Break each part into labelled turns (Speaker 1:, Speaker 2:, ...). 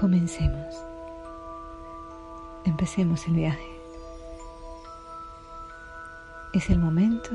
Speaker 1: Comencemos. Empecemos el viaje. Es el momento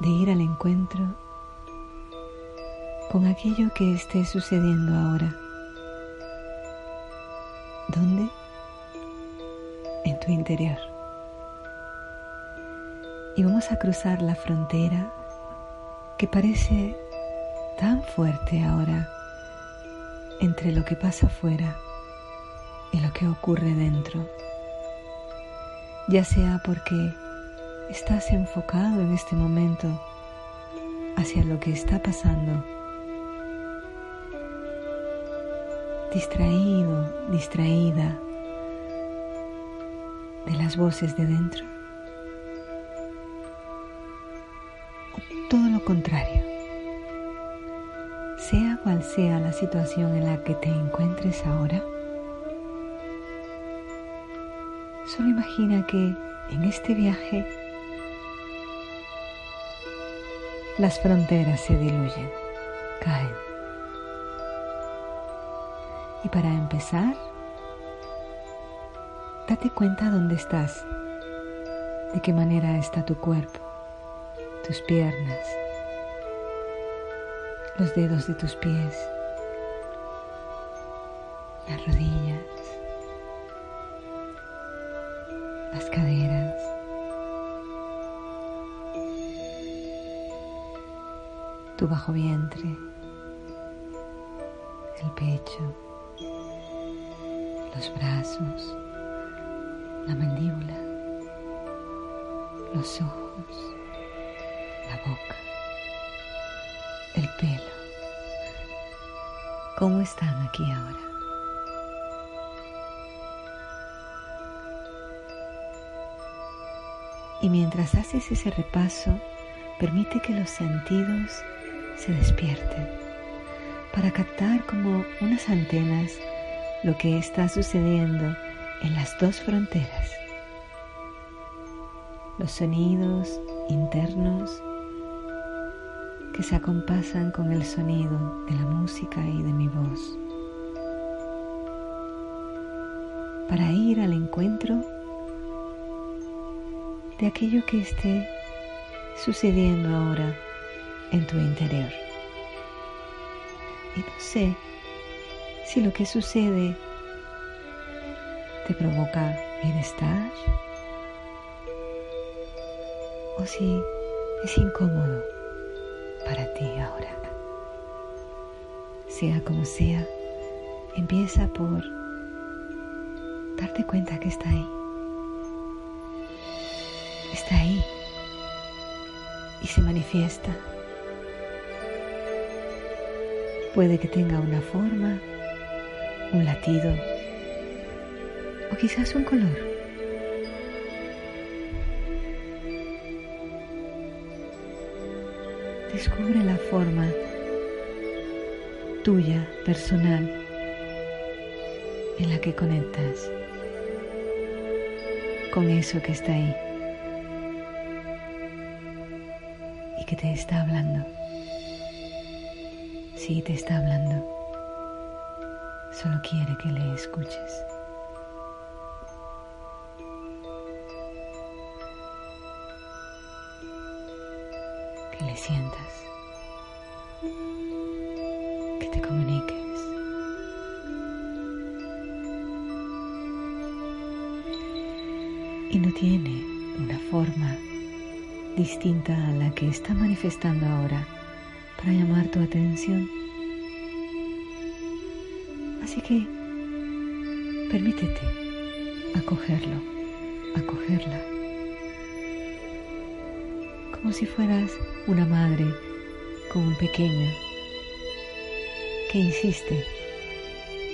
Speaker 1: de ir al encuentro con aquello que esté sucediendo ahora. ¿Dónde? En tu interior. Y vamos a cruzar la frontera que parece tan fuerte ahora entre lo que pasa afuera y lo que ocurre dentro. Ya sea porque estás enfocado en este momento hacia lo que está pasando, distraído, distraída de las voces de dentro, o todo lo contrario. Sea cual sea la situación en la que te encuentres ahora, solo imagina que en este viaje las fronteras se diluyen, caen. Y para empezar, date cuenta dónde estás, de qué manera está tu cuerpo, tus piernas, los dedos de tus pies, las rodillas, las caderas. tu bajo vientre, el pecho, los brazos, la mandíbula, los ojos, la boca, ¿Cómo están aquí ahora? Y mientras haces ese repaso, permite que los sentidos se despierten para captar como unas antenas lo que está sucediendo en las dos fronteras. Los sonidos internos que se acompasan con el sonido de la música y de mi voz. Para ir al encuentro de aquello que esté sucediendo ahora en tu interior. Y no sé si lo que sucede te provoca bienestar o si es incómodo para ti ahora. Sea como sea, empieza por darte cuenta que está ahí. Está ahí y se manifiesta Puede que tenga una forma, un latido o quizás un color. Descubre la forma tuya, personal, en la que conectas con eso que está ahí y que te está hablando. Si te está hablando, solo quiere que le escuches. Y no tiene una forma distinta a la que está manifestando ahora para llamar tu atención. Así que permítete acogerlo, acogerla, como si fueras una madre con un pequeño que insiste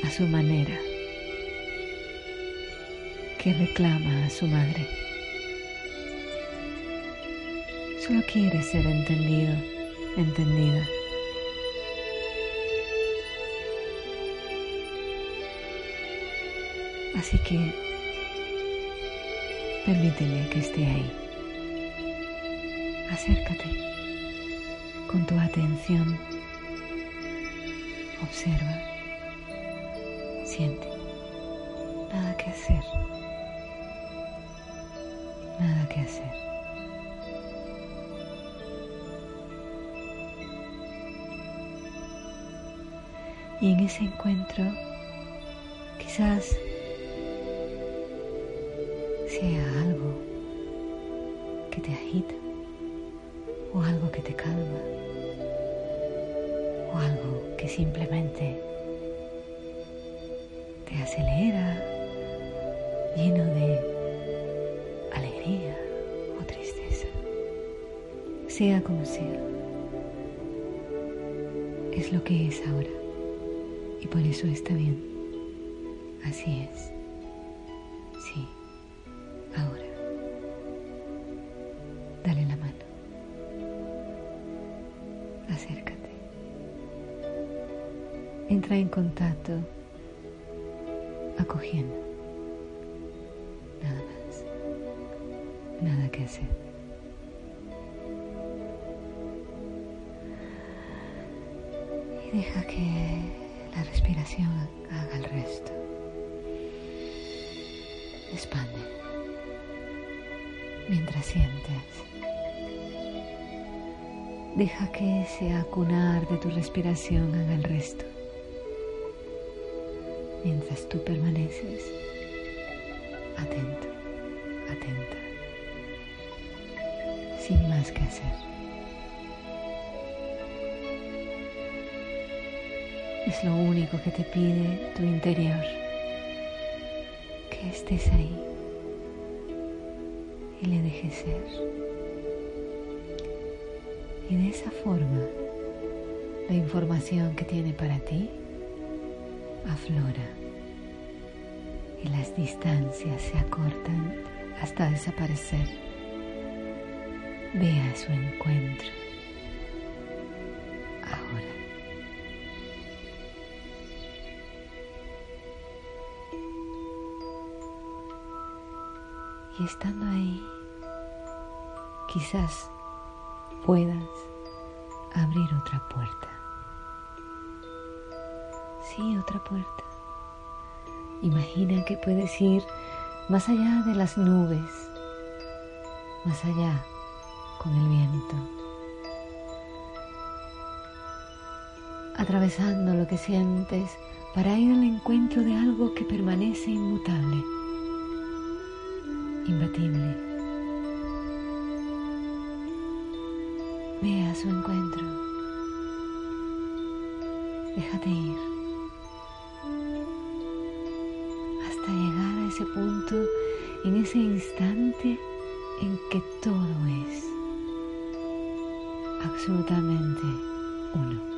Speaker 1: a su manera, que reclama a su madre. Solo quiere ser entendido, entendida. Así que permítele que esté ahí. Acércate con tu atención. Observa. Siente. Nada que hacer. Nada que hacer. Y en ese encuentro quizás sea algo que te agita o algo que te calma o algo que simplemente te acelera lleno de Sea como sea, es lo que es ahora y por eso está bien. Así es. entra en contacto acogiendo. Nada más. Nada que hacer. Y deja que la respiración haga el resto. Expande mientras sientes. Deja que ese acunar de tu respiración haga el resto mientras tú permaneces atento, atenta, sin más que hacer. Es lo único que te pide tu interior, que estés ahí y le dejes ser. Y de esa forma, la información que tiene para ti aflora y las distancias se acortan hasta desaparecer. Ve a su encuentro. Estando ahí, quizás puedas abrir otra puerta otra puerta. Imagina que puedes ir más allá de las nubes, más allá con el viento, atravesando lo que sientes para ir al encuentro de algo que permanece inmutable, imbatible. Ve a su encuentro. Déjate ir. ese punto, en ese instante en que todo es absolutamente uno.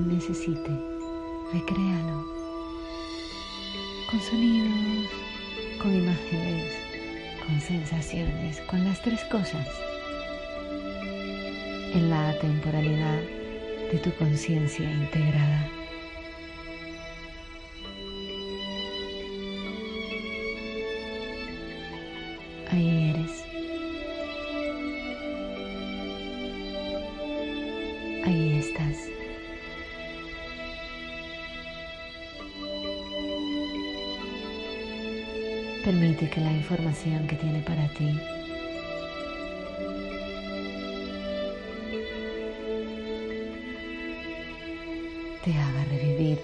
Speaker 1: necesite, recréalo. Con sonidos, con imágenes, con sensaciones, con las tres cosas. En la temporalidad de tu conciencia integrada. Permite que la información que tiene para ti te haga revivir,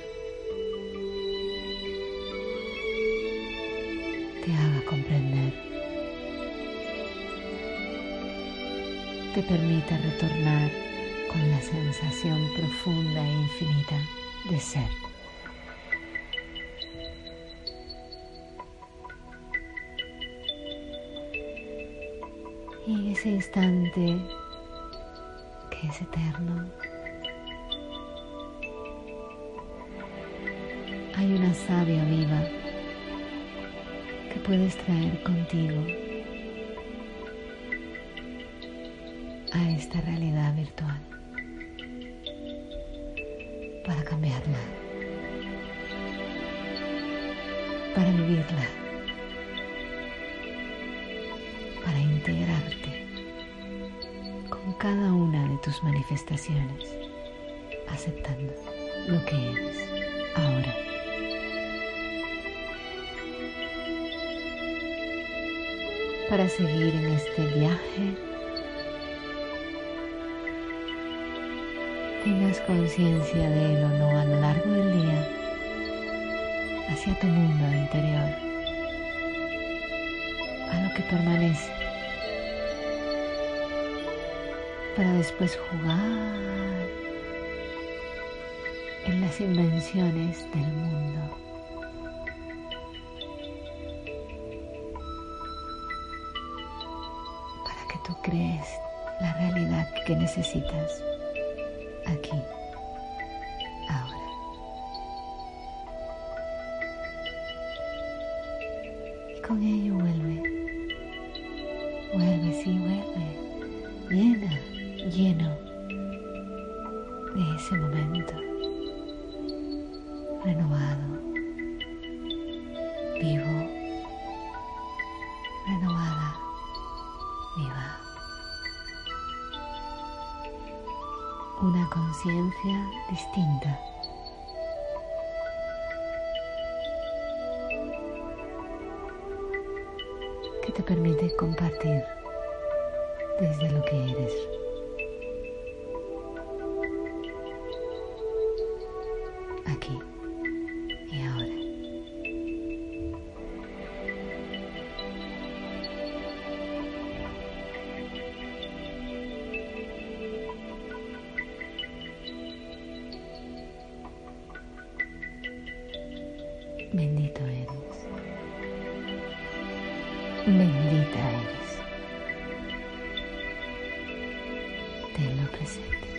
Speaker 1: te haga comprender, te permita retornar con la sensación profunda e infinita de ser. Y ese instante que es eterno, hay una savia viva que puedes traer contigo a esta realidad virtual para cambiarla, para vivirla, para integrarte. con cada una de tus manifestaciones, aceptando lo que eres ahora. Para seguir en este viaje, tengas conciencia de él o no a lo largo del día hacia tu mundo interior, a lo que permanece, para después jugar en las invenciones del mundo. Para que tú crees la realidad que necesitas aquí, ahora. Y con ello de ese momento, renovado, vivo, renovada, viva. una conciencia distinta. que te permite compartir desde lo que eres. Bendito eres. Bendita eres. Tenlo presente.